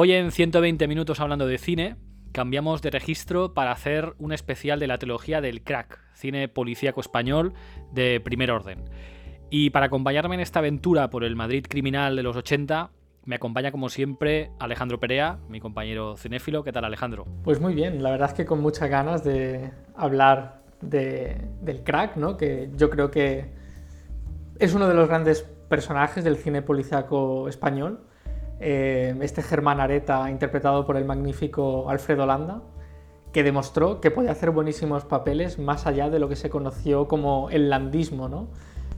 Hoy en 120 minutos hablando de cine, cambiamos de registro para hacer un especial de la trilogía del crack, cine policíaco español de primer orden. Y para acompañarme en esta aventura por el Madrid criminal de los 80, me acompaña como siempre Alejandro Perea, mi compañero cinéfilo. ¿Qué tal Alejandro? Pues muy bien, la verdad es que con muchas ganas de hablar del crack, ¿no? que yo creo que es uno de los grandes personajes del cine policíaco español. Eh, este Germán Areta, interpretado por el magnífico Alfredo Landa, que demostró que podía hacer buenísimos papeles más allá de lo que se conoció como el landismo, ¿no?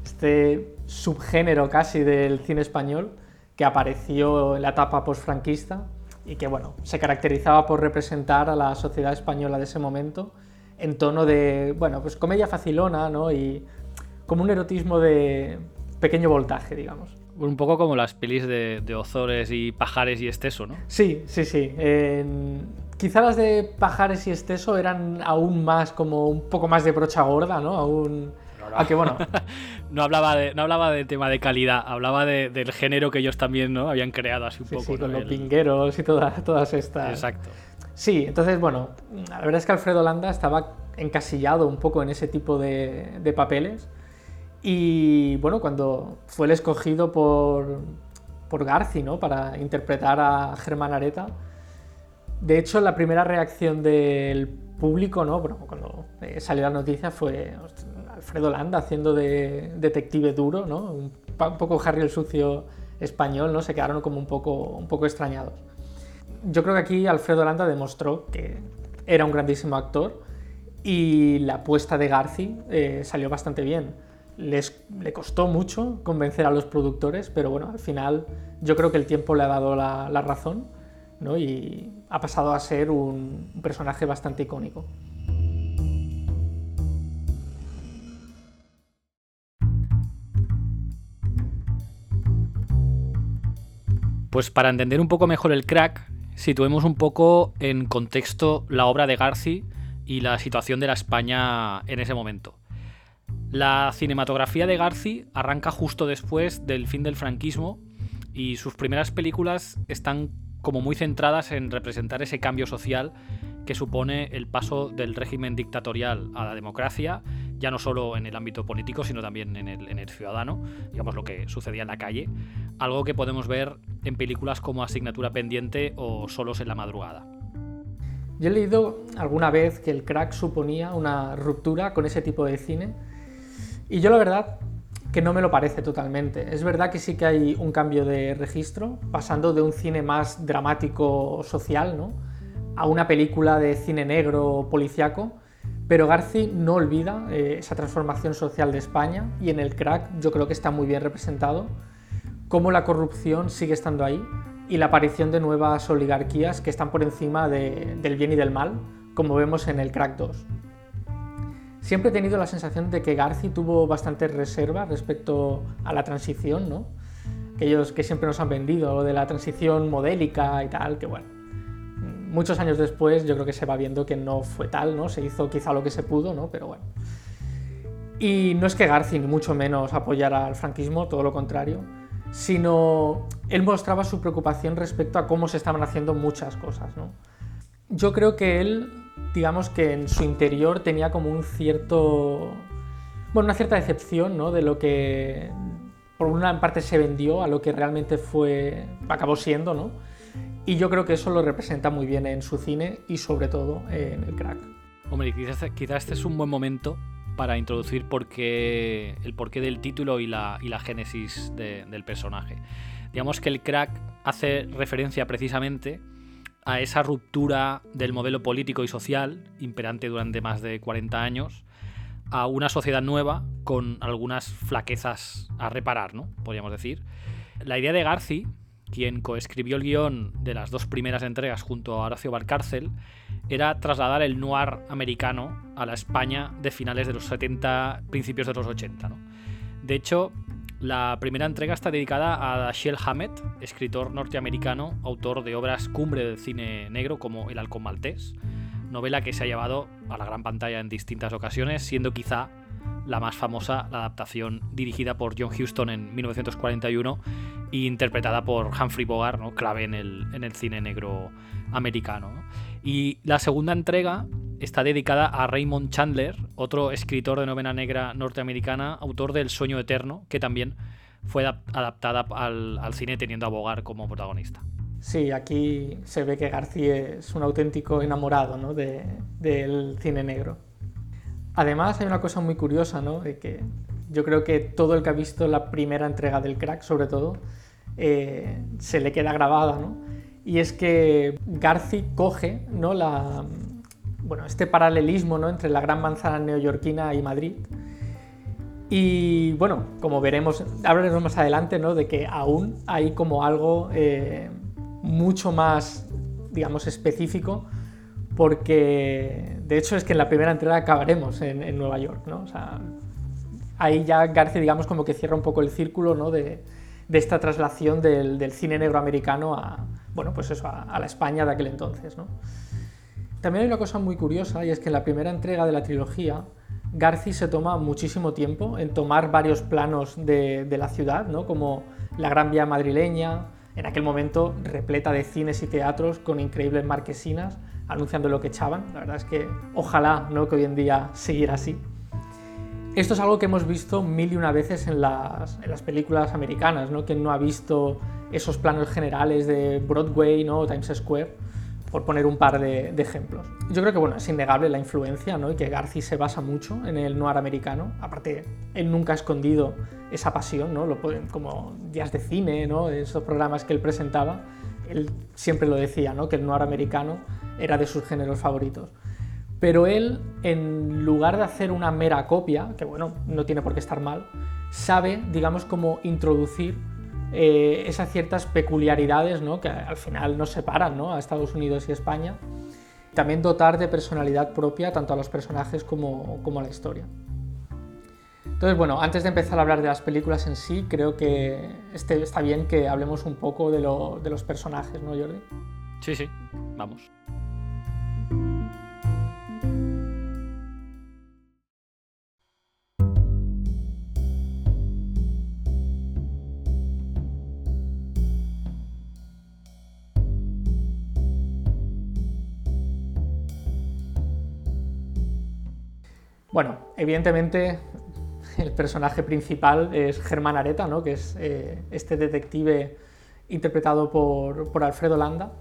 este subgénero casi del cine español que apareció en la etapa postfranquista y que bueno, se caracterizaba por representar a la sociedad española de ese momento en tono de, bueno, pues comedia facilona, ¿no? Y como un erotismo de pequeño voltaje, digamos. Un poco como las pelis de, Ozores y Pajares y Esteso, ¿no? Sí, sí, sí. Quizá las de Pajares y Esteso eran aún más como un poco más de brocha gorda, ¿no? Aún no, bueno. no, hablaba de, no hablaba del tema de calidad, hablaba del género que ellos también ¿no? habían creado así un poco. Sí, con los pingueros y todas estas. Exacto. Sí, entonces, bueno, la verdad es que Alfredo Landa estaba encasillado un poco en ese tipo de, papeles. Y bueno, cuando fue el escogido por, por Garci, ¿no? Para interpretar a Germán Areta. De hecho, la primera reacción del público, ¿no? Bueno, cuando salió la noticia fue, Alfredo Landa haciendo de detective duro, ¿no? Un, poco Harry el sucio español, ¿no? Se quedaron como un poco, un poco extrañados. Yo creo que aquí Alfredo Landa demostró que era un grandísimo actor y la apuesta de Garci eh, salió bastante bien. Les, le costó mucho convencer a los productores, pero bueno, al final yo creo que el tiempo le ha dado la, razón ¿no? y ha pasado a ser un personaje bastante icónico. Pues para entender un poco mejor el crack, situemos un poco en contexto la obra de Garci y la situación de la España en ese momento. La cinematografía de Garci arranca justo después del fin del franquismo y sus primeras películas están como muy centradas en representar ese cambio social que supone el paso del régimen dictatorial a la democracia, ya no solo en el ámbito político, sino también en el, en el ciudadano, digamos lo que sucedía en la calle, algo que podemos ver en películas como Asignatura Pendiente o Solos en la Madrugada. Yo he leído alguna vez que el crack suponía una ruptura con ese tipo de cine y yo la verdad que no me lo parece totalmente. Es verdad que sí que hay un cambio de registro, pasando de un cine más dramático social ¿no? a una película de cine negro policiaco, pero Garci no olvida eh, esa transformación social de España y en el crack yo creo que está muy bien representado cómo la corrupción sigue estando ahí y la aparición de nuevas oligarquías que están por encima del bien y del mal, como vemos en el Crack 2. Siempre he tenido la sensación de que Garci tuvo bastante reserva respecto a la transición, ¿no? Aquellos que siempre nos han vendido, de la transición modélica y tal, que bueno, muchos años después yo creo que se va viendo que no fue tal, ¿no? Se hizo quizá lo que se pudo, ¿no? Pero bueno. Y no es que Garci ni mucho menos apoyara al franquismo, todo lo contrario sino él mostraba su preocupación respecto a cómo se estaban haciendo muchas cosas. Yo creo que él, digamos que en su interior tenía como un cierto, bueno, una cierta decepción ¿no? de lo que por una parte se vendió a lo que realmente fue, acabó siendo, ¿no? Y yo creo que eso lo representa muy bien en su cine y sobre todo en el crack. Hombre, quizás, quizás este es un buen momento para introducir por el porqué del título y la, y la génesis del personaje. Digamos que el crack hace referencia precisamente a esa ruptura del modelo político y social imperante durante más de 40 años a una sociedad nueva con algunas flaquezas a reparar, ¿no? Podríamos decir. La idea de Garci, quien coescribió el guion de las dos primeras entregas junto a Horacio Valcárcel, era trasladar el noir americano a la España de finales de los 70, principios de los 80. De hecho, la primera entrega está dedicada a Dashiell Hammett, escritor norteamericano, autor de obras cumbre del cine negro como El halcón maltés, novela que se ha llevado a la gran pantalla en distintas ocasiones, siendo quizá la más famosa, la adaptación dirigida por John Huston en 1941 e interpretada por Humphrey Bogart, clave en el cine negro americano. Y la segunda entrega está dedicada a Raymond Chandler, otro escritor de novela negra norteamericana, autor del Sueño Eterno, que también fue adaptada al, cine teniendo a Bogart como protagonista. Sí, aquí se ve que García es un auténtico enamorado ¿no? del cine negro. Además hay una cosa muy curiosa, ¿no? De que yo creo que todo el que ha visto la primera entrega del crack, sobre todo, eh, se le queda grabada, ¿no? Y es que Garci coge ¿no? la, bueno, este paralelismo ¿no? entre la gran manzana neoyorquina y Madrid. Y bueno, como veremos, hablaremos más adelante, ¿no? de que aún hay como algo eh, mucho más, digamos, específico, porque de hecho es que en la primera entrega acabaremos en, Nueva York, ¿no? O sea, ahí ya García, digamos, como que cierra un poco el círculo, ¿no? De, de esta traslación del, cine negro americano a, bueno, pues eso, a, la España de aquel entonces, ¿no? También hay una cosa muy curiosa y es que en la primera entrega de la trilogía, Garci se toma muchísimo tiempo en tomar varios planos de, la ciudad, ¿no? como la Gran Vía madrileña, en aquel momento repleta de cines y teatros con increíbles marquesinas anunciando lo que echaban. La verdad es que ojalá ¿no? que hoy en día siguiera así. Esto es algo que hemos visto mil y una veces en las, en las películas americanas, ¿no? Quien no ha visto esos planos generales de Broadway ¿no? o Times Square por poner un par de, ejemplos. Yo creo que bueno, es innegable la influencia ¿no? y que Garci se basa mucho en el noir americano. Aparte, él nunca ha escondido esa pasión, ¿no? lo, como días de cine, ¿no? esos programas que él presentaba. Él siempre lo decía, ¿no? que el noir americano era de sus géneros favoritos. Pero él, en lugar de hacer una mera copia, que bueno, no tiene por qué estar mal, sabe, digamos, cómo introducir eh, esas ciertas peculiaridades ¿no? que al final nos separan ¿no? a Estados Unidos y España. También dotar de personalidad propia tanto a los personajes como, a la historia. Entonces, bueno, antes de empezar a hablar de las películas en sí, creo que este, está bien que hablemos un poco de, de los personajes, ¿no, Jordi? Sí, sí, vamos. Bueno, evidentemente el personaje principal es Germán Areta, ¿no? que es eh, este detective interpretado por, Alfredo Landa.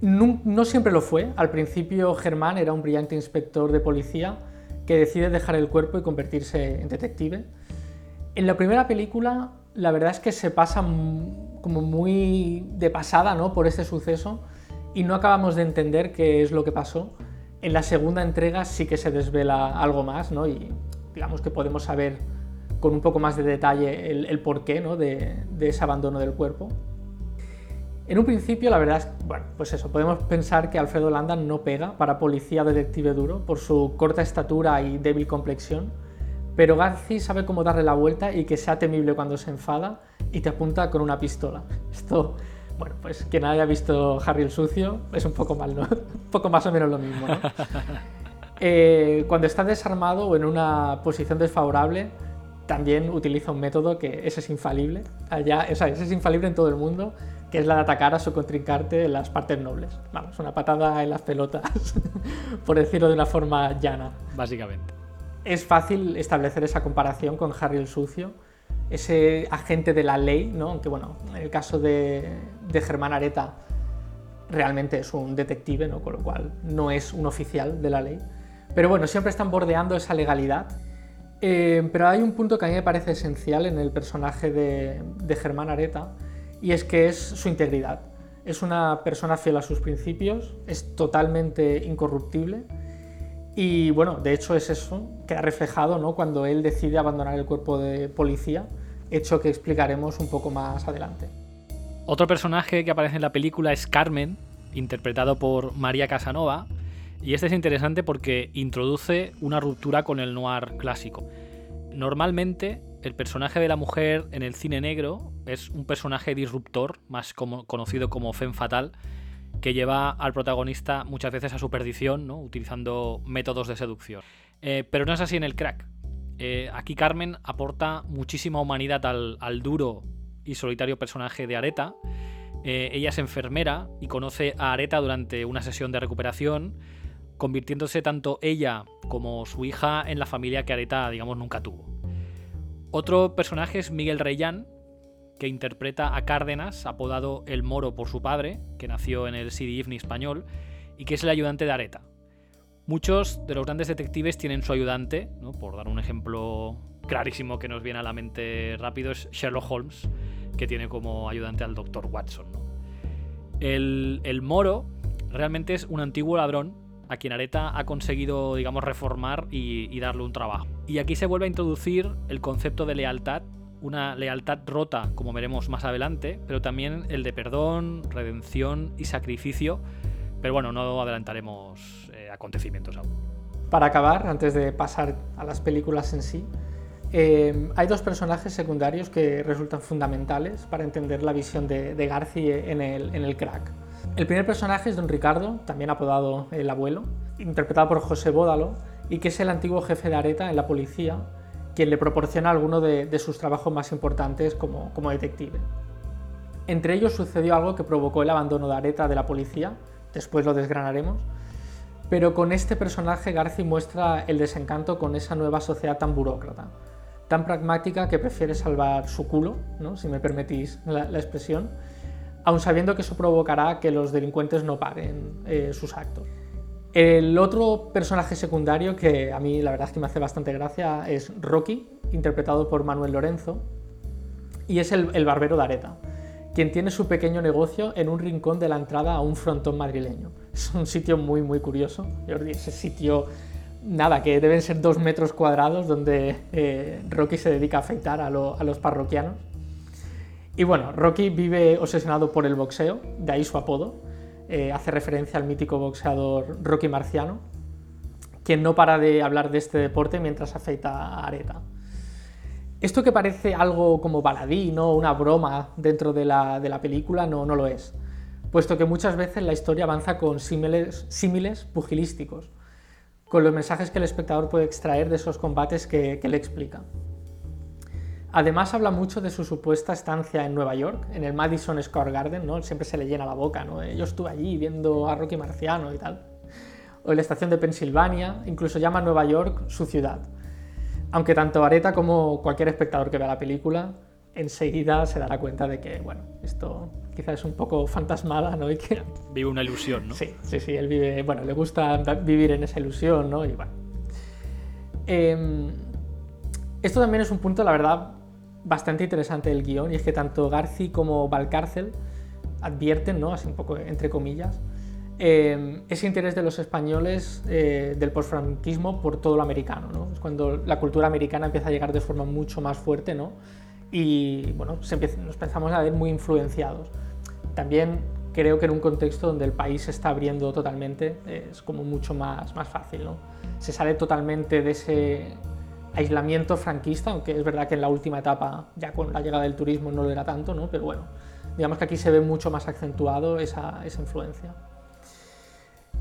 No, siempre lo fue. Al principio Germán era un brillante inspector de policía que decide dejar el cuerpo y convertirse en detective. En la primera película la verdad es que se pasa como muy de pasada ¿no? por este suceso y no acabamos de entender qué es lo que pasó en la segunda entrega sí que se desvela algo más, ¿no? Y digamos que podemos saber con un poco más de detalle el, porqué ¿no? de, ese abandono del cuerpo. En un principio, la verdad es, bueno, pues eso, podemos pensar que Alfredo Landa no pega para policía detective duro por su corta estatura y débil complexión, pero Garci sabe cómo darle la vuelta y que sea temible cuando se enfada y te apunta con una pistola. Esto bueno, pues quien haya visto Harry el Sucio es un poco mal, ¿no? un poco más o menos lo mismo, ¿no? Eh, cuando está desarmado o en una posición desfavorable, también utiliza un método que ese es infalible. Allá, o sea, ese es infalible en todo el mundo, que es la de atacar a su contrincante en las partes nobles. Vamos, una patada en las pelotas, por decirlo de una forma llana. Básicamente. Es fácil establecer esa comparación con Harry el Sucio, ese agente de la ley, ¿no? aunque bueno, en el caso de, Germán Areta realmente es un detective, ¿no? con lo cual no es un oficial de la ley. Pero bueno, siempre están bordeando esa legalidad. Eh, pero hay un punto que a mí me parece esencial en el personaje de, Germán Areta y es que es su integridad. Es una persona fiel a sus principios, es totalmente incorruptible y bueno, de hecho es eso, que ha reflejado ¿no? cuando él decide abandonar el cuerpo de policía, hecho que explicaremos un poco más adelante. Otro personaje que aparece en la película es Carmen, interpretado por María Casanova, y este es interesante porque introduce una ruptura con el noir clásico. Normalmente el personaje de la mujer en el cine negro es un personaje disruptor, más conocido como femme fatal, que lleva al protagonista muchas veces a su perdición, utilizando métodos de seducción. Eh, pero no es así en el crack. Eh, aquí Carmen aporta muchísima humanidad al, duro y solitario personaje de Areta. Eh, ella es enfermera y conoce a Areta durante una sesión de recuperación, convirtiéndose tanto ella como su hija en la familia que Areta, digamos, nunca tuvo. Otro personaje es Miguel Reyán, que interpreta a Cárdenas, apodado El Moro por su padre, que nació en el City Evening español, y que es el ayudante de Areta. Muchos de los grandes detectives tienen su ayudante, por dar un ejemplo clarísimo que nos viene a la mente rápido, es Sherlock Holmes, que tiene como ayudante al Dr. Watson. El, moro realmente es un antiguo ladrón a quien Areta ha conseguido, digamos, reformar y, y darle un trabajo. Y aquí se vuelve a introducir el concepto de lealtad una lealtad rota, como veremos más adelante, pero también el de perdón, redención y sacrificio. Pero bueno, no adelantaremos acontecimientos aún. Para acabar, antes de pasar a las películas en sí, eh, hay dos personajes secundarios que resultan fundamentales para entender la visión de, de Garci en el, crack. El primer personaje es don Ricardo, también apodado el abuelo, interpretado por José Bódalo, y que es el antiguo jefe de Areta en la policía, quien le proporciona alguno de, de sus trabajos más importantes como, como detective. Entre ellos sucedió algo que provocó el abandono de Areta de la policía, después lo desgranaremos, pero con este personaje Garci muestra el desencanto con esa nueva sociedad tan burócrata, tan pragmática que prefiere salvar su culo, ¿no? si me permitís la, expresión, aun sabiendo que eso provocará que los delincuentes no paguen eh, sus actos. El otro personaje secundario que a mí la verdad es que me hace bastante gracia es Rocky, interpretado por Manuel Lorenzo, y es el, el barbero de Areta quien tiene su pequeño negocio en un rincón de la entrada a un frontón madrileño. Es un sitio muy, muy curioso. Jordi, ese sitio, nada, que deben ser dos metros cuadrados donde eh, Rocky se dedica a afeitar a, los parroquianos. Y bueno, Rocky vive obsesionado por el boxeo, de ahí su apodo. Eh, hace referencia al mítico boxeador Rocky Marciano, quien no para de hablar de este deporte mientras afeita a Areta. Esto que parece algo como baladí, ¿no? una broma dentro de la, película, no, no lo es, puesto que muchas veces la historia avanza con símiles, pugilísticos, con los mensajes que el espectador puede extraer de esos combates que, le explica. Además habla mucho de su supuesta estancia en Nueva York, en el Madison Square Garden, ¿no? Siempre se le llena la boca, ¿no? Yo estuve allí viendo a Rocky Marciano y tal. O en la estación de Pensilvania, incluso llama a Nueva York su ciudad. Aunque tanto Areta como cualquier espectador que vea la película enseguida se dará cuenta de que, bueno, esto quizás es un poco fantasmada, ¿no? Y que... Vive una ilusión, ¿no? Sí, sí, sí, él vive, bueno, le gusta vivir en esa ilusión, ¿no? Y bueno. Em, esto también es un punto, la verdad, bastante interesante del guion, y es que tanto Garci como Valcárcel advierten, ¿no? Así un poco entre comillas, eh, ese interés de los españoles eh, del postfranquismo por todo lo americano. ¿no? Es cuando la cultura americana empieza a llegar de forma mucho más fuerte ¿no? y bueno, nos empezamos a ver muy influenciados. También creo que en un contexto donde el país se está abriendo totalmente es como mucho más, más fácil. ¿no? Se sale totalmente de ese aislamiento franquista, aunque es verdad que en la última etapa, ya con la llegada del turismo, no lo era tanto, ¿no? pero bueno, digamos que aquí se ve mucho más acentuado esa, esa influencia.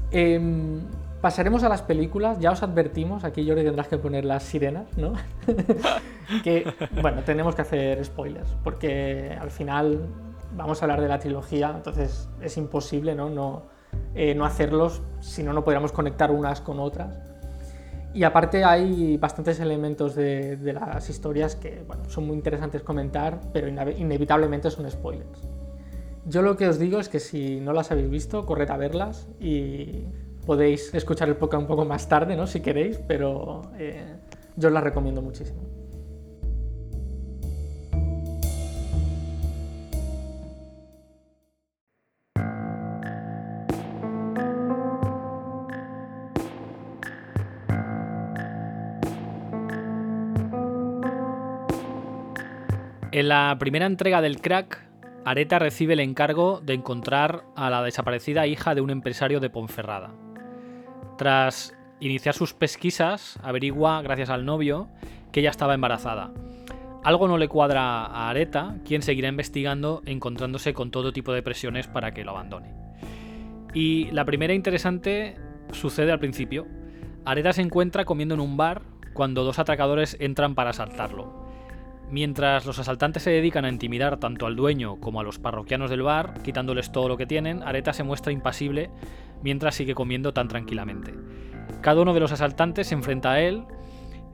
Em, pasaremos a las películas, ya os advertimos, aquí Jordi tendrás que poner las sirenas, ¿no? que, bueno, tenemos que hacer spoilers, porque al final vamos a hablar de la trilogía, entonces es imposible no, no, eh, no hacerlos, si no, no podríamos conectar unas con otras. Y aparte hay bastantes elementos de, de las historias que bueno, son muy interesantes comentar, pero inevitablemente son spoilers. Yo lo que os digo es que si no las habéis visto, corred a verlas y podéis escuchar el podcast un poco más tarde, ¿no? Si queréis, pero eh, yo os las recomiendo muchísimo. En la primera entrega del crack Areta recibe el encargo de encontrar a la desaparecida hija de un empresario de Ponferrada. Tras iniciar sus pesquisas, averigua, gracias al novio, que ella estaba embarazada. Algo no le cuadra a Areta, quien seguirá investigando, encontrándose con todo tipo de presiones para que lo abandone. Y la primera interesante sucede al principio. Areta se encuentra comiendo en un bar cuando dos atracadores entran para asaltarlo. Mientras los asaltantes se dedican a intimidar tanto al dueño como a los parroquianos del bar, quitándoles todo lo que tienen, Areta se muestra impasible mientras sigue comiendo tan tranquilamente. Cada uno de los asaltantes se enfrenta a él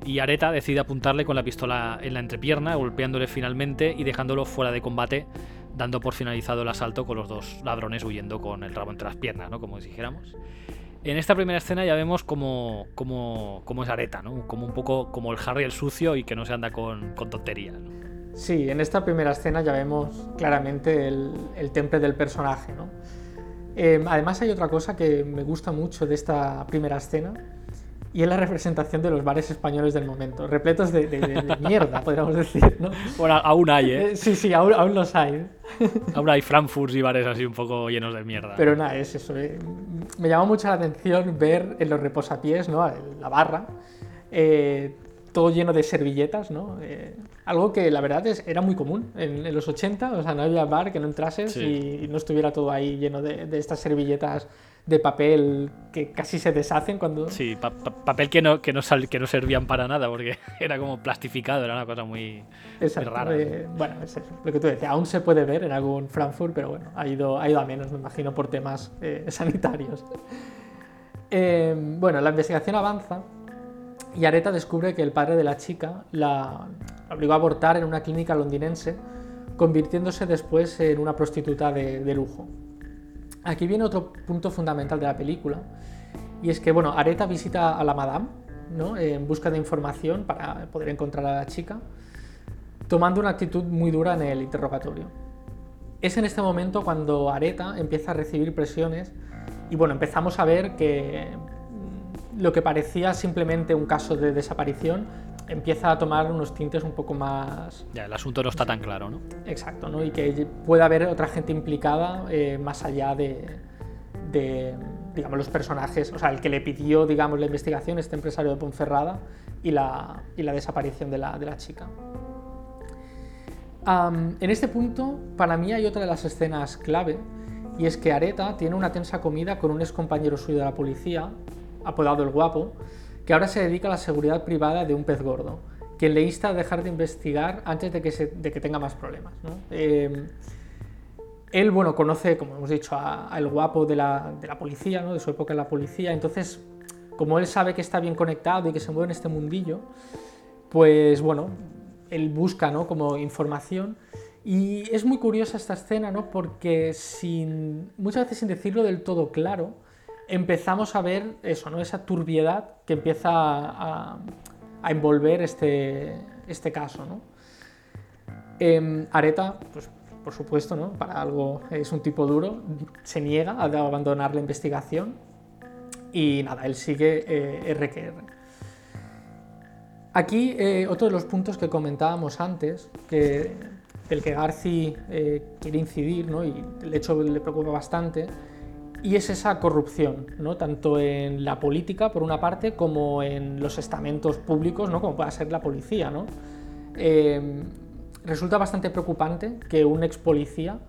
y Areta decide apuntarle con la pistola en la entrepierna, golpeándole finalmente y dejándolo fuera de combate, dando por finalizado el asalto con los dos ladrones huyendo con el rabo entre las piernas, ¿no? Como dijéramos. En esta primera escena ya vemos cómo es Areta, ¿no? Como un poco como el Harry el sucio y que no se anda con, con tonterías. Sí, en esta primera escena ya vemos claramente el, el temple del personaje, ¿no? Eh, además hay otra cosa que me gusta mucho de esta primera escena, y es la representación de los bares españoles del momento, repletos de, de, mierda, podríamos decir, ¿no? Bueno, aún hay, ¿eh? Sí, sí, aún, aún los hay. Aún hay Frankfurts y bares así un poco llenos de mierda. Pero nada, es eso. ¿eh? Me llama mucho la atención ver en los reposapiés, ¿no? La barra, eh, todo lleno de servilletas, ¿no? Eh, algo que la verdad es, era muy común en, en, los 80, o sea, no había bar que no entrases sí. y no estuviera todo ahí lleno de, de estas servilletas de papel que casi se deshacen cuando... Sí, pa pa papel que no, que, no sal que no servían para nada porque era como plastificado, era una cosa muy, Exacto, muy rara. Eh, bueno, es eso, lo que tú decías, aún se puede ver en algún Frankfurt, pero bueno, ha ido, ha ido a menos, me imagino, por temas eh, sanitarios. Eh, bueno, la investigación avanza y Areta descubre que el padre de la chica la, obligó a abortar en una clínica londinense, convirtiéndose después en una prostituta de, de lujo. Aquí viene otro punto fundamental de la película, y es que, bueno, Areta visita a la madame, ¿no? en busca de información para poder encontrar a la chica, tomando una actitud muy dura en el interrogatorio. Es en este momento cuando Areta empieza a recibir presiones y, bueno, empezamos a ver que lo que parecía simplemente un caso de desaparición empieza a tomar unos tintes un poco más... Ya, el asunto no está tan claro, ¿no? Exacto, ¿no? Y que puede haber otra gente implicada eh, más allá de, de, digamos, los personajes, o sea, el que le pidió, digamos, la investigación, este empresario de Ponferrada, y la, y la desaparición de la, de la chica. Um, en este punto, para mí hay otra de las escenas clave, y es que Areta tiene una tensa comida con un ex compañero suyo de la policía, apodado el guapo, que ahora se dedica a la seguridad privada de un pez gordo, quien le insta a dejar de investigar antes de que, tenga más problemas. Eh, él, bueno, conoce, como hemos dicho, al guapo de la, policía, ¿no? de su época en la policía, entonces, como él sabe que está bien conectado y que se mueve en este mundillo, pues bueno, él busca ¿no? como información. Y es muy curiosa esta escena, ¿no? porque muchas veces sin decirlo del todo claro, empezamos a ver eso, ¿no? esa turbiedad que empieza a, envolver este, este caso. ¿no? Eh, Areta, pues por supuesto, ¿no? para algo es un tipo duro, se niega a abandonar la investigación y nada, él sigue eh, RQR. Aquí eh, otro de los puntos que comentábamos antes, que, del que Garci eh, quiere incidir, ¿no? y de hecho le preocupa bastante, y es esa corrupción, ¿no? tanto en la política, por una parte, como en los estamentos públicos, ¿no? como pueda ser la policía. ¿no? Eh, resulta bastante preocupante que un ex policía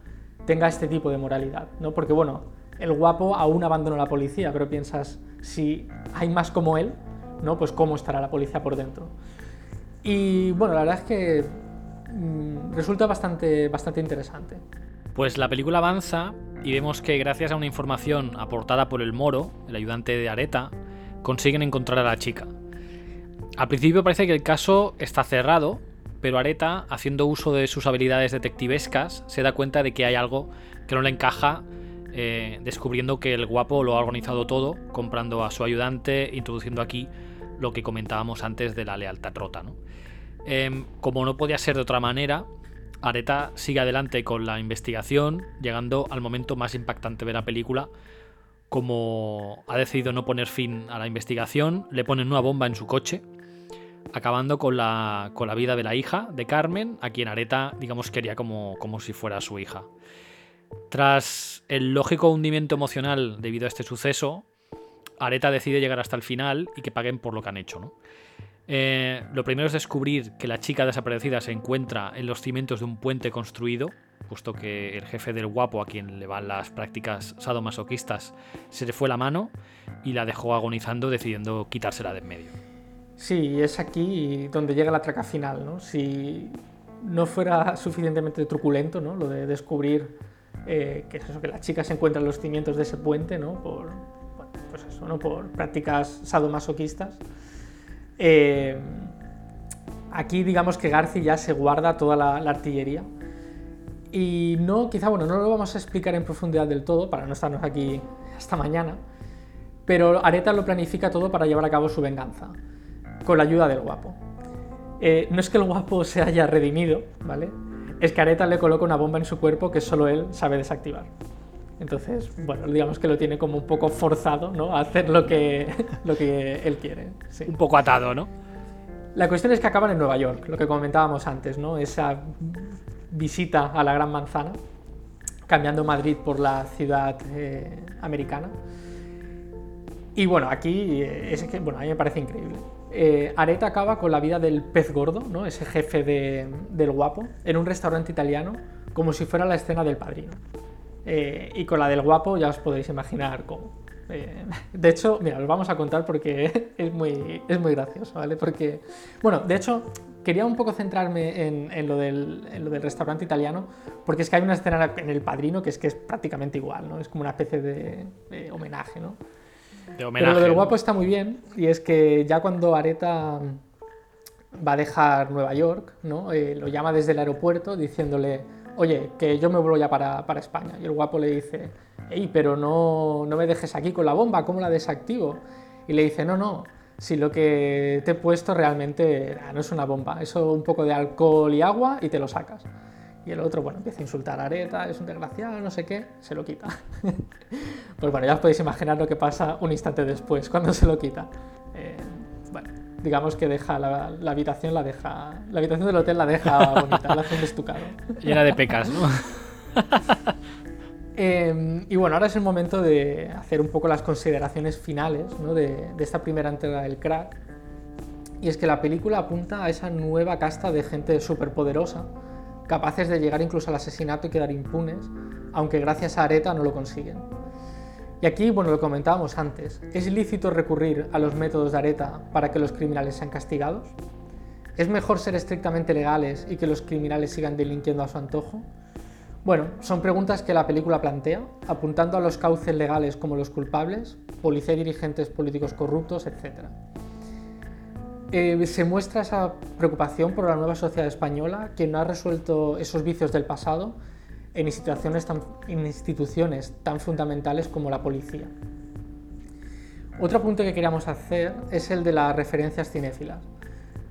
tenga este tipo de moralidad, ¿no? porque bueno, el guapo aún abandonó la policía, pero piensas, si hay más como él, ¿no? pues cómo estará la policía por dentro. Y bueno, la verdad es que mmm, resulta bastante, bastante interesante. Pues la película avanza y vemos que gracias a una información aportada por el Moro, el ayudante de Areta, consiguen encontrar a la chica. Al principio parece que el caso está cerrado, pero Areta, haciendo uso de sus habilidades detectivescas, se da cuenta de que hay algo que no le encaja, eh, descubriendo que el guapo lo ha organizado todo, comprando a su ayudante, introduciendo aquí lo que comentábamos antes de la lealtad rota. ¿no? Eh, como no podía ser de otra manera, Areta sigue adelante con la investigación, llegando al momento más impactante de la película. Como ha decidido no poner fin a la investigación, le ponen una bomba en su coche, acabando con la, vida de la hija de Carmen, a quien Areta, digamos, quería como, como si fuera su hija. Tras el lógico hundimiento emocional debido a este suceso, Areta decide llegar hasta el final y que paguen por lo que han hecho. ¿no? Eh, lo primero es descubrir que la chica desaparecida se encuentra en los cimientos de un puente construido puesto que el jefe del guapo, a quien le van las prácticas sadomasoquistas, se le fue la mano y la dejó agonizando, decidiendo quitársela de en medio. Sí, es aquí donde llega la traca final, ¿no? Si no fuera suficientemente truculento, ¿no? Lo de descubrir eh, que es eso, que la chica se encuentra en los cimientos de ese puente, ¿no? Por, pues eso, ¿no? Por prácticas sadomasoquistas. Eh, aquí digamos que Garci ya se guarda toda la, artillería. Y no, quizá, bueno, no lo vamos a explicar en profundidad del todo para no estarnos aquí hasta mañana, pero Areta lo planifica todo para llevar a cabo su venganza, con la ayuda del guapo. Eh, no es que el guapo se haya redimido, ¿vale? Es que Areta le coloca una bomba en su cuerpo que solo él sabe desactivar. Entonces, bueno, digamos que lo tiene como un poco forzado, ¿no? A hacer lo que, lo que él quiere. Un poco atado, ¿no? La cuestión es que acaban en Nueva York, lo que comentábamos antes, ¿no? Esa visita a la Gran Manzana, cambiando Madrid por la ciudad eh, americana. Y bueno, aquí eh, es que, bueno, a mí me parece increíble. Eh, Areta acaba con la vida del pez gordo, ¿no? ese jefe del guapo, en un restaurante italiano, como si fuera la escena del padrino. Y con la del guapo ya os podéis imaginar cómo. Eh, de hecho, mira, os vamos a contar porque es muy, es muy gracioso, ¿vale? Porque, bueno, de hecho, quería un poco centrarme en, lo del, restaurante italiano, porque es que hay una escena en El Padrino que es que es prácticamente igual, ¿no? Es como una especie de, homenaje, ¿no? De homenaje, Pero lo del guapo está muy bien, y es que ya cuando Areta va a dejar Nueva York, ¿no? Eh, lo llama desde el aeropuerto diciéndole, oye, que yo me vuelvo ya para, para España. Y el guapo le dice, Ey, pero no, no me dejes aquí con la bomba, ¿cómo la desactivo? Y le dice, no, no, si lo que te he puesto realmente no es una bomba, eso un poco de alcohol y agua y te lo sacas. Y el otro, bueno, empieza a insultar a Areta, es un desgraciado, no sé qué, se lo quita. pues bueno, ya os podéis imaginar lo que pasa un instante después, cuando se lo quita. Eh, digamos que deja la, habitación, la deja, la habitación del hotel la deja bonita, la hace un estucado. Llena de pecas, ¿no? Em, y bueno, ahora es el momento de hacer un poco las consideraciones finales de, esta primera entrega del crack. Y es que la película apunta a esa nueva casta de gente superpoderosa, capaces de llegar incluso al asesinato y quedar impunes, aunque gracias a Areta no lo consiguen. Y aquí, bueno, lo comentábamos antes, ¿es lícito recurrir a los métodos de Areta para que los criminales sean castigados? ¿Es mejor ser estrictamente legales y que los criminales sigan delinquiendo a su antojo? Bueno, son preguntas que la película plantea, apuntando a los cauces legales como los culpables, policía y dirigentes políticos corruptos, etc. Eh, se muestra esa preocupación por la nueva sociedad española que no ha resuelto esos vicios del pasado en instituciones tan, fundamentales como la policía. Otro punto que queríamos hacer es el de las referencias cinéfilas.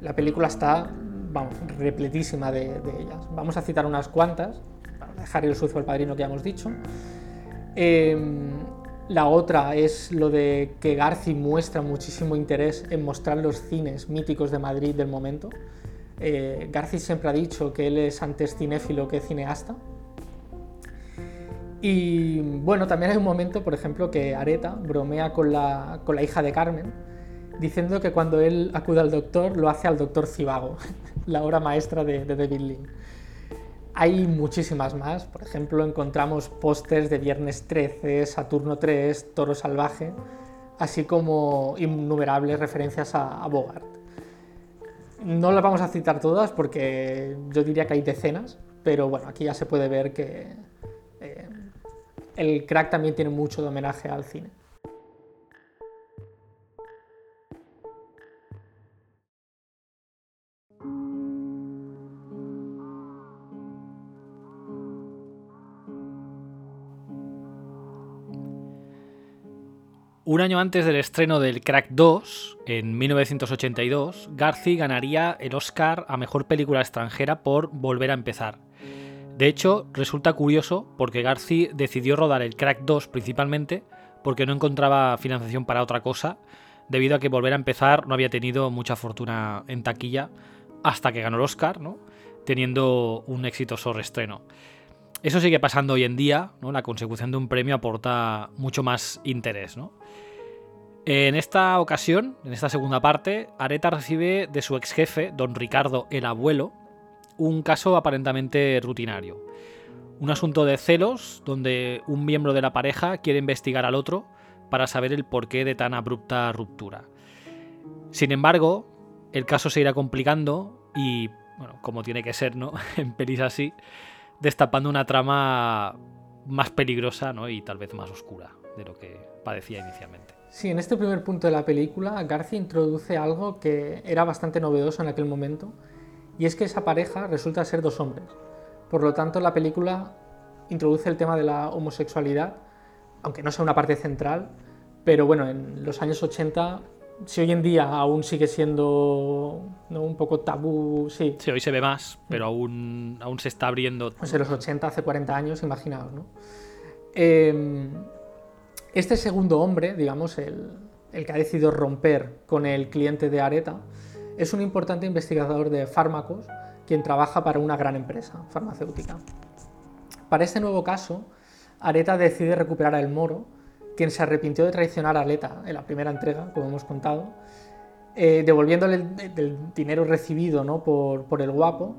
La película está, vamos, repletísima de, ellas. Vamos a citar unas cuantas Harry el sucio el padrino que ya hemos dicho. Em, la otra es lo de que Garci muestra muchísimo interés en mostrar los cines míticos de Madrid del momento. Eh, Garci siempre ha dicho que él es antes cinéfilo que cineasta. Y bueno, también hay un momento, por ejemplo, que Areta bromea con la, con la hija de Carmen, diciendo que cuando él acude al doctor lo hace al doctor Cibago, la obra maestra de, de David. Hay muchísimas más, por ejemplo, encontramos pósters de Viernes 13, Saturno 3, Toro Salvaje, así como innumerables referencias a, Bogart. No las vamos a citar todas porque yo diría que hay decenas, pero bueno, aquí ya se puede ver que el crack también tiene mucho de homenaje al cine. Un año antes del estreno del Crack 2, en 1982, Garci ganaría el Oscar a Mejor Película Extranjera por Volver a Empezar. De hecho, resulta curioso porque Garci decidió rodar el Crack 2 principalmente porque no encontraba financiación para otra cosa, debido a que Volver a Empezar no había tenido mucha fortuna en taquilla hasta que ganó el Oscar, teniendo un exitoso reestreno. Eso sigue pasando hoy en día. La consecución de un premio aporta mucho más interés. En esta ocasión, en esta segunda parte, Areta recibe de su ex jefe, don Ricardo el Abuelo, un caso aparentemente rutinario. Un asunto de celos donde un miembro de la pareja quiere investigar al otro para saber el porqué de tan abrupta ruptura. Sin embargo, el caso se irá complicando y, bueno, como tiene que ser, ¿no? en pelis así, destapando una trama más peligrosa ¿no? y tal vez más oscura de lo que padecía inicialmente. Sí, en este primer punto de la película, García introduce algo que era bastante novedoso en aquel momento, y es que esa pareja resulta ser dos hombres. Por lo tanto, la película introduce el tema de la homosexualidad, aunque no sea una parte central, pero bueno, en los años 80 si hoy en día aún sigue siendo un poco tabú, sí. Sí, hoy se ve más, pero aún, aún se está abriendo. Pues en los 80, hace 40 años, imaginaos, ¿no? Em, este segundo hombre, digamos, el, el, que ha decidido romper con el cliente de Areta, es un importante investigador de fármacos quien trabaja para una gran empresa farmacéutica. Para este nuevo caso, Areta decide recuperar a El Moro quien se arrepintió de traicionar a Aleta en la primera entrega, como hemos contado, eh, devolviéndole el, dinero recibido ¿no? por, el guapo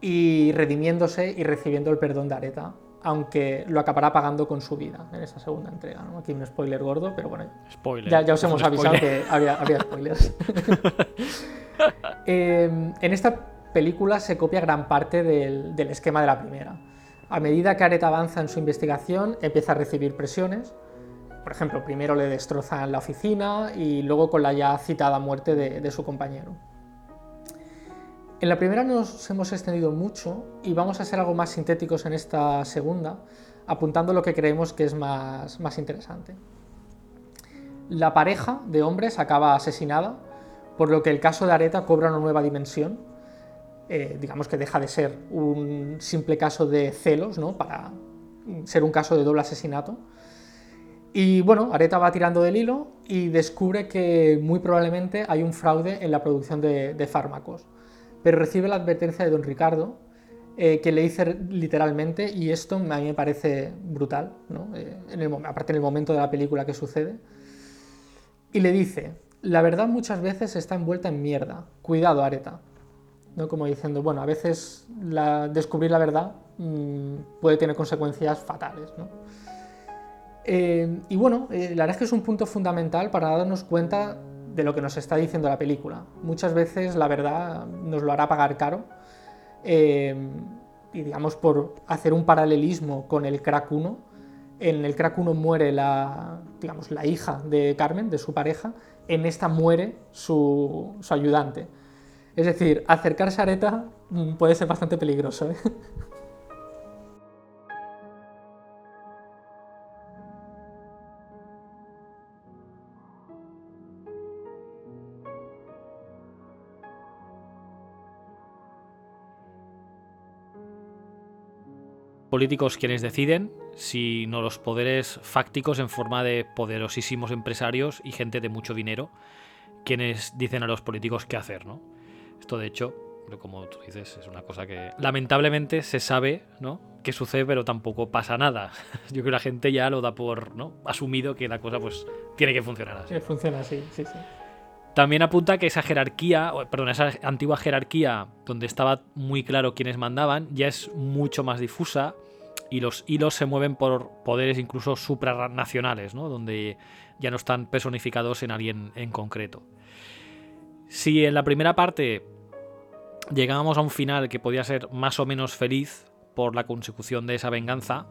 y redimiéndose y recibiendo el perdón de Areta, aunque lo acabará pagando con su vida en esa segunda entrega. Aquí un spoiler gordo, pero bueno, spoiler. Ya, os hemos avisado que había, spoilers. Em, en esta película se copia gran parte del, esquema de la primera. A medida que Areta avanza en su investigación, empieza a recibir presiones, por ejemplo, primero le destrozan la oficina y luego con la ya citada muerte de, su compañero. En la primera nos hemos extendido mucho y vamos a ser algo más sintéticos en esta segunda, apuntando lo que creemos que es más interesante. La pareja de hombres acaba asesinada, por lo que el caso de Areta cobra una nueva dimensión. Eh, digamos que deja de ser un simple caso de celos, para ser un caso de doble asesinato y bueno, Areta va tirando del hilo y descubre que muy probablemente hay un fraude en la producción de, fármacos. Pero recibe la advertencia de don Ricardo, eh, que le dice literalmente, y esto a mí me parece brutal. Eh, aparte en el momento de la película que sucede, y le dice, la verdad muchas veces está envuelta en mierda, cuidado Areta. ¿no? Como diciendo, bueno, a veces descubrir la verdad mm, puede tener consecuencias fatales. ¿no? Eh, y bueno, eh, la verdad es que es un punto fundamental para darnos cuenta de lo que nos está diciendo la película. Muchas veces la verdad nos lo hará pagar caro. Eh, y digamos, por hacer un paralelismo con el crack 1, en el crack 1 muere la, digamos, la hija de Carmen, de su pareja, en esta muere su, su ayudante. Es decir, acercarse a Areta mm, puede ser bastante peligroso. políticos quienes deciden, sino los poderes fácticos en forma de poderosísimos empresarios y gente de mucho dinero quienes dicen a los políticos qué hacer, ¿no? Esto de hecho, como tú dices, es una cosa que lamentablemente se sabe, ¿no? Que sucede, pero tampoco pasa nada. Yo creo que la gente ya lo da por, ¿no? Asumido que la cosa pues tiene que funcionar así. funciona así, sí, sí. También apunta que esa jerarquía, perdón, esa antigua jerarquía donde estaba muy claro quiénes mandaban, ya es mucho más difusa y los hilos se mueven por poderes incluso supranacionales, ¿no? donde ya no están personificados en alguien en concreto. Si en la primera parte llegábamos a un final que podía ser más o menos feliz por la consecución de esa venganza,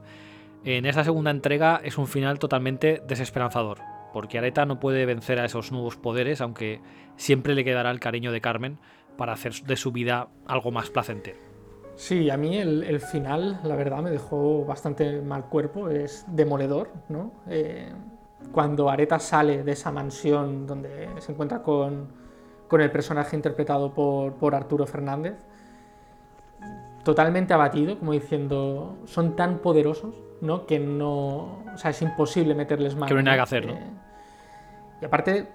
en esta segunda entrega es un final totalmente desesperanzador porque Areta no puede vencer a esos nuevos poderes, aunque siempre le quedará el cariño de Carmen para hacer de su vida algo más placentero. Sí, a mí el, final, la verdad, me dejó bastante mal cuerpo, es demoledor, ¿no? Eh, cuando Areta sale de esa mansión donde se encuentra con, el personaje interpretado por, por Arturo Fernández, totalmente abatido, como diciendo, son tan poderosos ¿no? Que no. O sea, es imposible meterles mano. Que no hay nada que hacer, ¿no? Eh, y aparte,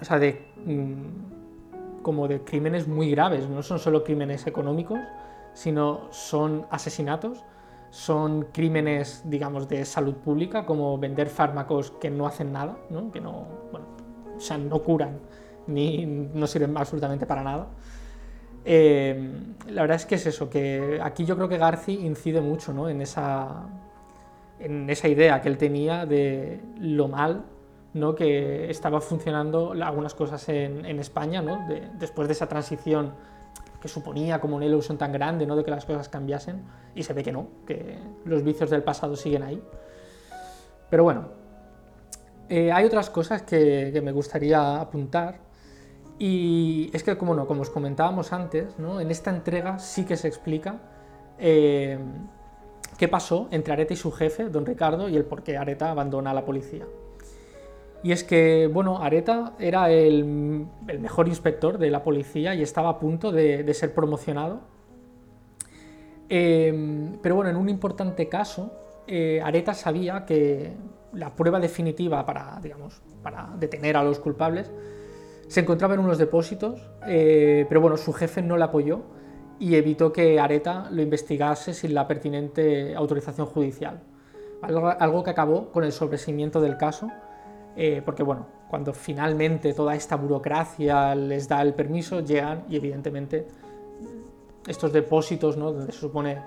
o sea, de. Mm, como de crímenes muy graves, no son solo crímenes económicos, sino son asesinatos, son crímenes, digamos, de salud pública, como vender fármacos que no hacen nada, ¿no? Que no. Bueno, o sea, no curan ni no sirven absolutamente para nada. la verdad es que es eso, que aquí yo creo que Garci incide mucho ¿no? en, esa, en esa idea que él tenía de lo mal ¿no? que estaba funcionando algunas cosas en, España, ¿no? después de esa transición que suponía como una ilusión tan grande ¿no? de que las cosas cambiasen, y se ve que no, que los vicios del pasado siguen ahí. Pero bueno, eh, hay otras cosas que, me gustaría apuntar, y es que, como, no, como os comentábamos antes, ¿no? en esta entrega sí que se explica eh, qué pasó entre Areta y su jefe, don Ricardo, y el por qué Areta abandona a la policía. Y es que, bueno, Areta era el, mejor inspector de la policía y estaba a punto de, ser promocionado. Em, pero bueno, en un importante caso, eh, Areta sabía que la prueba definitiva para, digamos, para detener a los culpables se encontraba en unos depósitos, eh, pero bueno, su jefe no le apoyó y evitó que Areta lo investigase sin la pertinente autorización judicial. algo que acabó con el sobreseimiento del caso eh, porque bueno, cuando finalmente toda esta burocracia les da el permiso, llegan y evidentemente estos depósitos, ¿no? donde se supone,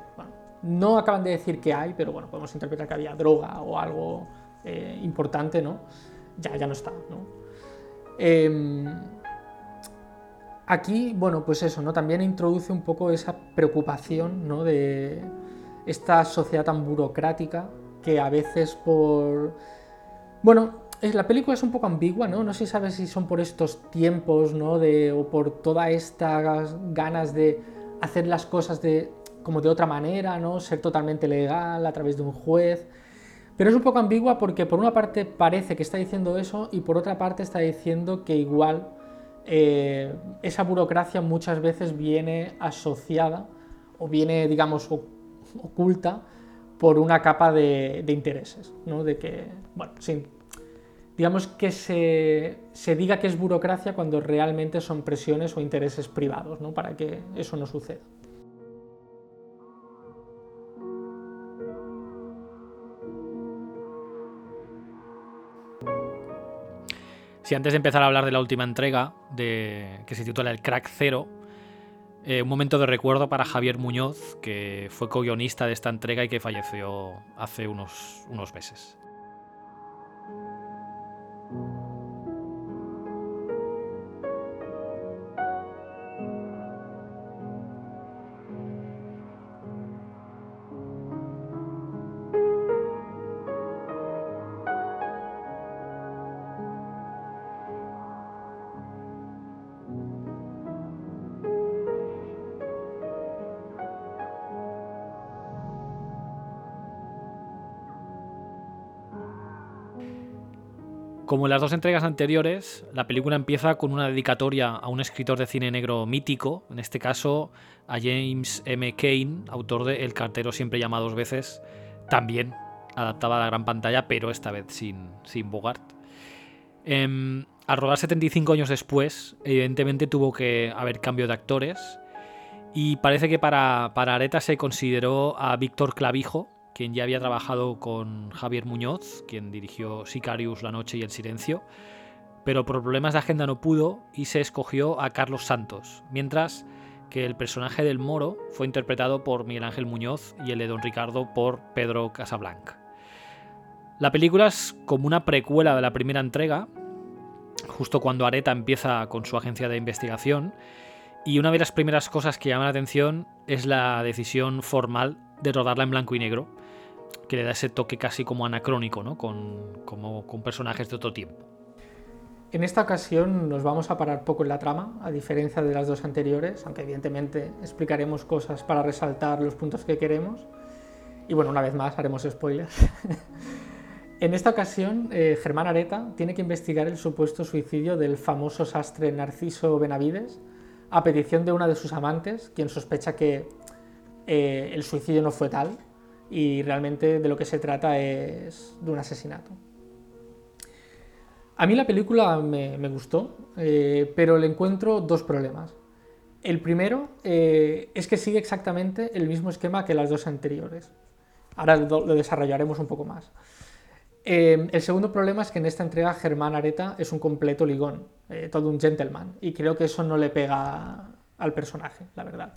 no acaban de decir que hay, pero bueno, podemos interpretar que había droga o algo eh, importante, ¿no? Ya, ya no está, ¿no? Em, aquí, bueno, pues eso, ¿no? También introduce un poco esa preocupación, ¿no? De esta sociedad tan burocrática que a veces por... Bueno, la película es un poco ambigua, ¿no? No sé si sabes si son por estos tiempos, ¿no? De, o por todas estas ganas de hacer las cosas de, como de otra manera, ¿no? Ser totalmente legal a través de un juez. Pero es un poco ambigua porque por una parte parece que está diciendo eso y por otra parte está diciendo que igual eh, esa burocracia muchas veces viene asociada o viene, digamos, oculta por una capa de, intereses, ¿no? De que, bueno, sin digamos que se, diga que es burocracia cuando realmente son presiones o intereses privados, ¿no? para que eso no suceda. Si antes de empezar a hablar de la última entrega, de, que se titula El Crack Cero, eh, un momento de recuerdo para Javier Muñoz, que fue co-guionista de esta entrega y que falleció hace unos, unos meses. Como en las dos entregas anteriores, la película empieza con una dedicatoria a un escritor de cine negro mítico, en este caso a James M. Kane, autor de El cartero siempre llama dos veces, también adaptada a la gran pantalla, pero esta vez sin, sin Bogart. Em, al rodar 75 años después, evidentemente tuvo que haber cambio de actores, y parece que para, para Areta se consideró a Víctor Clavijo, quien ya había trabajado con Javier Muñoz, quien dirigió Sicarius, La Noche y El Silencio, pero por problemas de agenda no pudo y se escogió a Carlos Santos, mientras que el personaje del Moro fue interpretado por Miguel Ángel Muñoz y el de Don Ricardo por Pedro Casablanca. La película es como una precuela de la primera entrega, justo cuando Areta empieza con su agencia de investigación, y una de las primeras cosas que llama la atención es la decisión formal de rodarla en blanco y negro, que le da ese toque casi como anacrónico, ¿no? con, como, con personajes de otro tiempo. En esta ocasión nos vamos a parar poco en la trama, a diferencia de las dos anteriores, aunque evidentemente explicaremos cosas para resaltar los puntos que queremos. Y bueno, una vez más haremos spoilers. en esta ocasión, eh, Germán Areta tiene que investigar el supuesto suicidio del famoso sastre Narciso Benavides, a petición de una de sus amantes, quien sospecha que eh, el suicidio no fue tal y realmente de lo que se trata es de un asesinato. A mí la película me, gustó, eh, pero le encuentro dos problemas. El primero eh, es que sigue exactamente el mismo esquema que las dos anteriores. Ahora lo, desarrollaremos un poco más. el segundo problema es que en esta entrega Germán Areta es un completo ligón, todo un gentleman, y creo que eso no le pega al personaje, la verdad.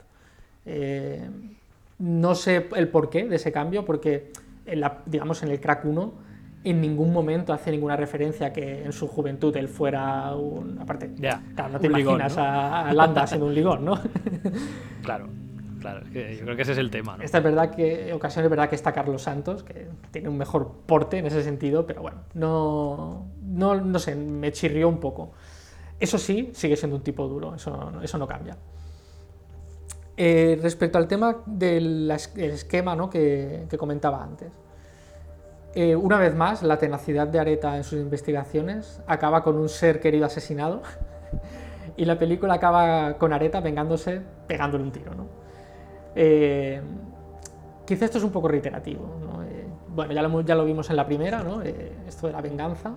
No sé el porqué de ese cambio, porque en la, digamos en el crack 1 en ningún momento hace ninguna referencia que en su juventud él fuera un... Aparte, no te imaginas a, Landa siendo un ligón, ¿no? claro, claro, yo creo que ese es el tema. Esta es verdad que, en ocasiones es verdad que está Carlos Santos, que tiene un mejor porte en ese sentido, pero bueno, no, no, no sé, me chirrió un poco. Eso sí, sigue siendo un tipo duro, eso, eso no cambia. Eh, respecto al tema del esquema ¿no? que, comentaba antes. Eh, una vez más, la tenacidad de Areta en sus investigaciones acaba con un ser querido asesinado y la película acaba con Areta vengándose pegándole un tiro. ¿no? Eh, quizá esto es un poco reiterativo. bueno, ya lo, ya lo, vimos en la primera, ¿no? esto de la venganza.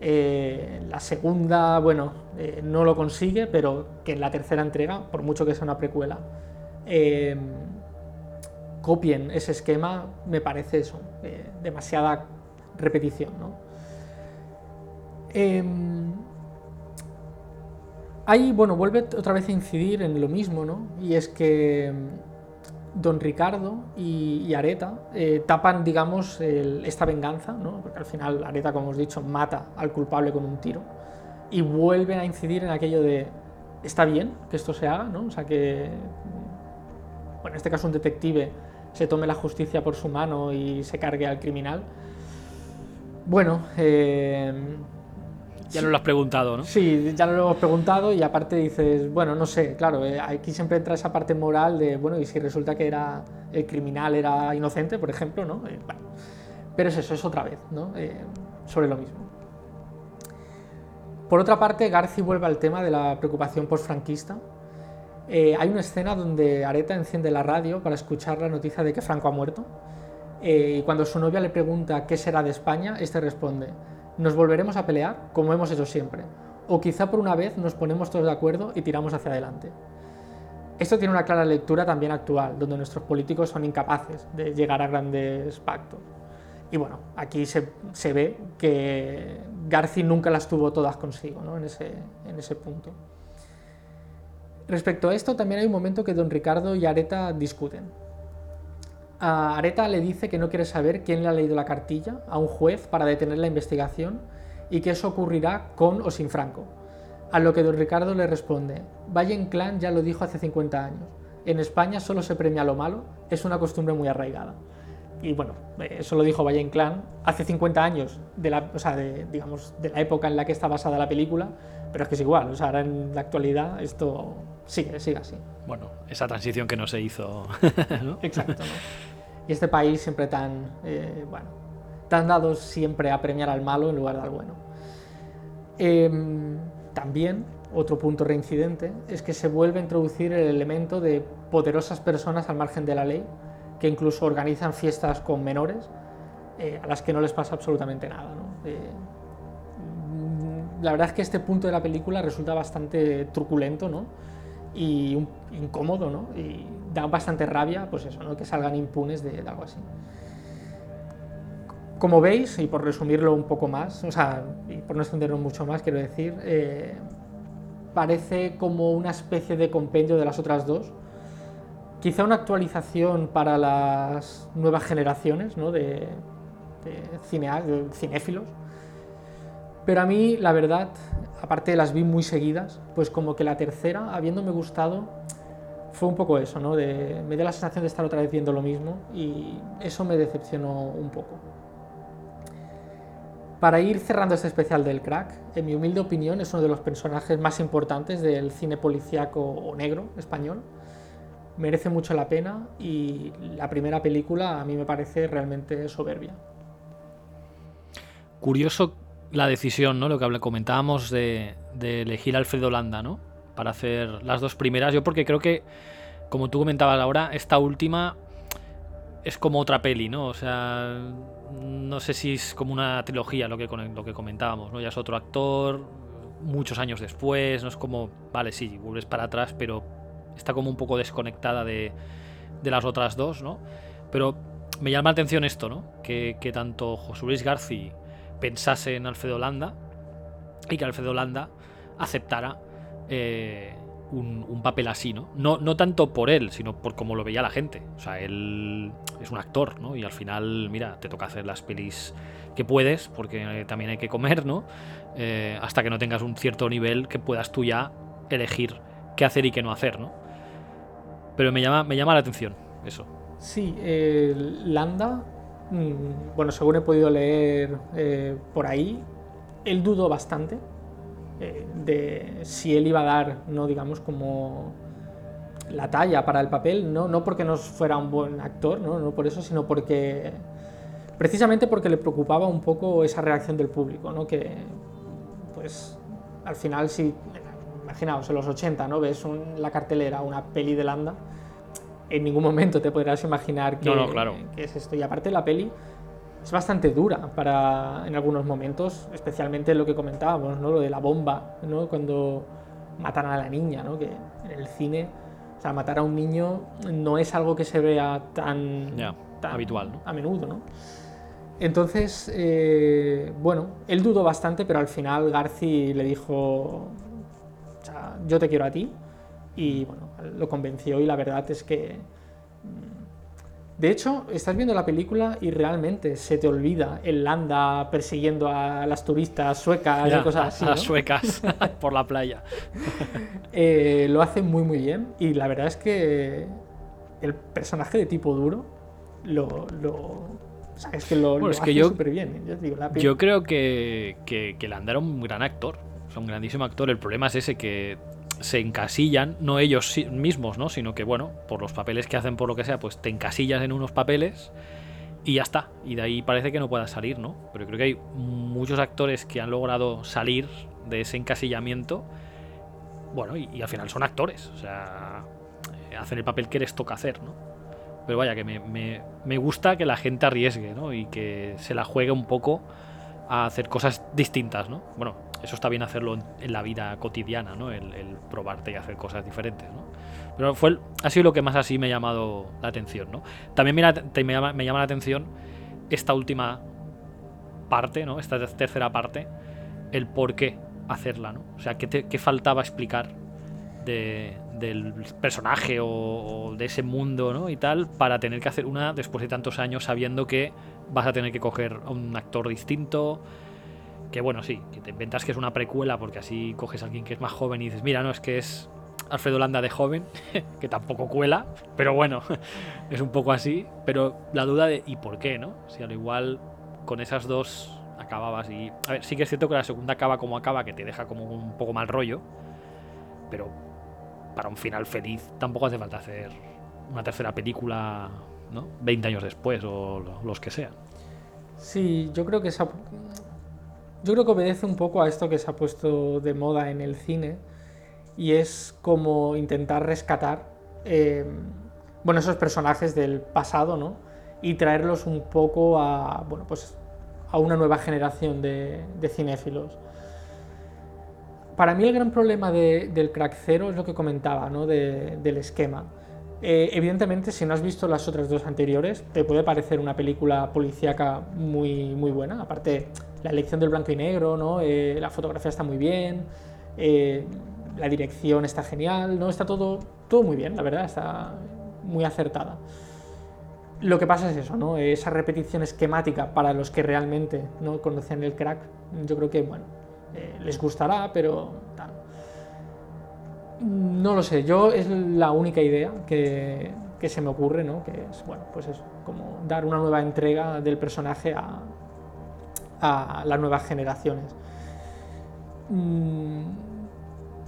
Eh, la segunda, bueno, eh, no lo consigue, pero que en la tercera entrega, por mucho que sea una precuela, eh, copien ese esquema, me parece eso, demasiada repetición. ahí, bueno, vuelve otra vez a incidir en lo mismo, ¿no? Y es que Don Ricardo y, Areta eh, tapan, digamos, esta venganza, ¿no? porque al final Areta, como hemos dicho, mata al culpable con un tiro y vuelven a incidir en aquello de está bien que esto se haga, ¿no? o sea que, bueno, en este caso un detective se tome la justicia por su mano y se cargue al criminal. Bueno, eh, ya no lo has preguntado, ¿no? Sí, ya lo hemos preguntado y aparte dices, bueno, no sé, claro, eh, aquí siempre entra esa parte moral de, bueno, y si resulta que era el criminal era inocente, por ejemplo, ¿no? Eh, pero es eso, es otra vez, ¿no? Eh, sobre lo mismo. Por otra parte, Garci vuelve al tema de la preocupación postfranquista. hay una escena donde Areta enciende la radio para escuchar la noticia de que Franco ha muerto. y cuando su novia le pregunta qué será de España, este responde, nos volveremos a pelear como hemos hecho siempre, o quizá por una vez nos ponemos todos de acuerdo y tiramos hacia adelante. Esto tiene una clara lectura también actual, donde nuestros políticos son incapaces de llegar a grandes pactos. Y bueno, aquí se, ve que Garci nunca las tuvo todas consigo ¿no? en, ese, en ese punto. Respecto a esto, también hay un momento que don Ricardo y Areta discuten. A Areta le dice que no quiere saber quién le ha leído la cartilla a un juez para detener la investigación y que eso ocurrirá con o sin Franco. A lo que don Ricardo le responde, Valle Inclán ya lo dijo hace 50 años, en España solo se premia lo malo, es una costumbre muy arraigada. Y bueno, eso lo dijo Valle Inclán hace 50 años, de la, o sea, de, digamos, de la época en la que está basada la película, pero es que es igual, o sea, ahora en la actualidad esto sigue, sigue así. Bueno, esa transición que no se hizo. Exacto. Y este país siempre tan, eh, bueno, tan dados siempre a premiar al malo en lugar del bueno. Em, también, otro punto reincidente, es que se vuelve a introducir el elemento de poderosas personas al margen de la ley, que incluso organizan fiestas con menores, eh, a las que no les pasa absolutamente nada. ¿no? Eh, la verdad es que este punto de la película resulta bastante truculento ¿no? y incómodo, ¿no? y da bastante rabia pues eso, ¿no? que salgan impunes de, algo así. Como veis, y por resumirlo un poco más, o sea, y por no extendernos mucho más, quiero decir, eh, parece como una especie de compendio de las otras dos. Quizá una actualización para las nuevas generaciones ¿no? de, de cinéfilos, pero a mí, la verdad, aparte las vi muy seguidas, pues como que la tercera, habiéndome gustado, fue un poco eso, ¿no? Me dio la sensación de estar otra vez viendo lo mismo y eso me decepcionó un poco. Para ir cerrando este especial del crack, en mi humilde opinión es uno de los personajes más importantes del cine policíaco o negro español. Merece mucho la pena y la primera película a mí me parece realmente soberbia. Curioso la decisión, ¿no? Lo que comentábamos de, elegir a Alfredo Landa, ¿no? Para hacer las dos primeras. Yo porque creo que, como tú comentabas ahora, esta última es como otra peli, ¿no? O sea, no sé si es como una trilogía lo que, lo que comentábamos, ¿no? Ya es otro actor, muchos años después, no es como, vale, sí, vuelves para atrás, pero está como un poco desconectada de, de las otras dos, ¿no? Pero me llama la atención esto, ¿no? Que, que tanto José Luis García pensase en Alfredo Landa y que Alfredo Landa aceptara eh, un, papel así, ¿no? ¿no? No tanto por él, sino por cómo lo veía la gente. O sea, él es un actor, ¿no? Y al final, mira, te toca hacer las pelis que puedes, porque también hay que comer, ¿no? Eh, hasta que no tengas un cierto nivel que puedas tú ya elegir qué hacer y qué no hacer, ¿no? Pero me llama, me llama la atención eso. Sí, eh, Landa, mm, bueno, según he podido leer eh, por ahí, él dudó bastante eh, de si él iba a dar, no digamos, como la talla para el papel, no, no porque no fuera un buen actor, ¿no? no por eso, sino porque precisamente porque le preocupaba un poco esa reacción del público, ¿no? que pues al final si, imaginaos, en los 80, ¿no? ves la cartelera una peli de Landa, en ningún momento te podrás imaginar que, que es esto. Y aparte la peli es bastante dura para en algunos momentos, especialmente lo que comentábamos, ¿no? Lo de la bomba, ¿no? Cuando matan a la niña, ¿no? Que en el cine, o sea, matar a un niño no es algo que se vea tan, habitual, a menudo, ¿no? Entonces, eh, bueno, él dudó bastante, pero al final Garci le dijo, o sea, yo te quiero a ti, y bueno, lo convenció y la verdad es que de hecho, estás viendo la película y realmente se te olvida el Landa persiguiendo a las turistas suecas y cosas así. A las suecas por la playa. Eh, lo hace muy, muy bien. Y la verdad es que el personaje de tipo duro lo. es que lo, hace súper bien. Yo, creo que, que, que Landa era un gran actor. Es un grandísimo actor. El problema es ese que se encasillan, no ellos mismos, ¿no? Sino que, bueno, por los papeles que hacen, por lo que sea, pues te encasillas en unos papeles y ya está. Y de ahí parece que no puedas salir, ¿no? Pero creo que hay muchos actores que han logrado salir de ese encasillamiento, bueno, y, al final son actores, o sea, eh, hacen el papel que les toca hacer, ¿no? Pero vaya, que me, me gusta que la gente arriesgue, ¿no? Y que se la juegue un poco a hacer cosas distintas, ¿no? Bueno, eso está bien hacerlo en, la vida cotidiana, ¿no? El, probarte y hacer cosas diferentes, ¿no? Pero fue ha sido lo que más así me ha llamado la atención, ¿no? También me, llama, la atención esta última parte, ¿no? Esta tercera parte, el por qué hacerla, ¿no? O sea, qué, faltaba explicar del personaje o, de ese mundo, ¿no? Y tal, para tener que hacer una después de tantos años sabiendo que vas a tener que coger a un actor distinto, que bueno, sí, que te inventas que es una precuela porque así coges a alguien que es más joven y dices, mira, no, es que es Alfredo Landa de joven, que tampoco cuela, pero bueno, es un poco así. Pero la duda de, ¿y por qué, no? Si al igual con esas dos acababas y... A ver, sí que es cierto que la segunda acaba como acaba, que te deja como un poco mal rollo, pero para un final feliz tampoco hace falta hacer una tercera película, ¿no? 20 años después o los que sean. Sí, yo creo que esa, yo creo que obedece un poco a esto que se ha puesto de moda en el cine y es como intentar rescatar eh, bueno, esos personajes del pasado ¿no? y traerlos un poco a, bueno, pues, a una nueva generación de, cinéfilos. Para mí el gran problema del crack cero es lo que comentaba, ¿no? del esquema. Eh, evidentemente, si no has visto las otras dos anteriores, te puede parecer una película policíaca muy, muy buena. Aparte, la elección del blanco y negro, ¿no? Eh, la fotografía está muy bien, eh, la dirección está genial, ¿no? Está todo, todo muy bien, la verdad, está muy acertada. Lo que pasa es eso, ¿no? Esa repetición esquemática para los que realmente no conocen el crack, yo creo que, bueno, les gustará, pero no lo sé, yo es la única idea que, se me ocurre, ¿no? Que es, bueno, pues es como dar una nueva entrega del personaje a, a las nuevas generaciones. Mm,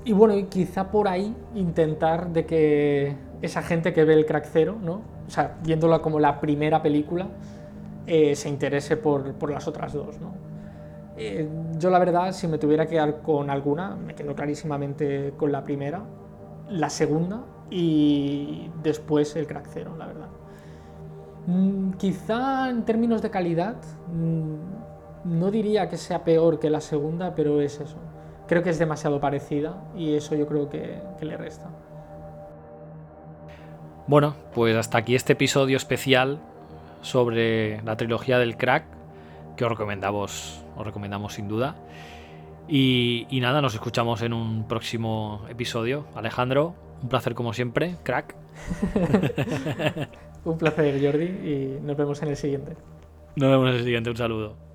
y bueno, quizá por ahí intentar de que esa gente que ve el crack cero, ¿no? O sea, viéndola como la primera película, eh, se interese por, por, las otras dos, ¿no? Eh, yo la verdad, si me tuviera que quedar con alguna, me quedo clarísimamente con la primera, la segunda y después el crack cero, la verdad. Mm, quizá en términos de calidad mm, no diría que sea peor que la segunda, pero es eso. Creo que es demasiado parecida y eso yo creo que, que le resta. Bueno, pues hasta aquí este episodio especial sobre la trilogía del crack que os recomendamos, os recomendamos sin duda. Y, y nada, nos escuchamos en un próximo episodio. Alejandro, un placer como siempre, crack. un placer, Jordi, y nos vemos en el siguiente. Nos vemos en el siguiente, un saludo.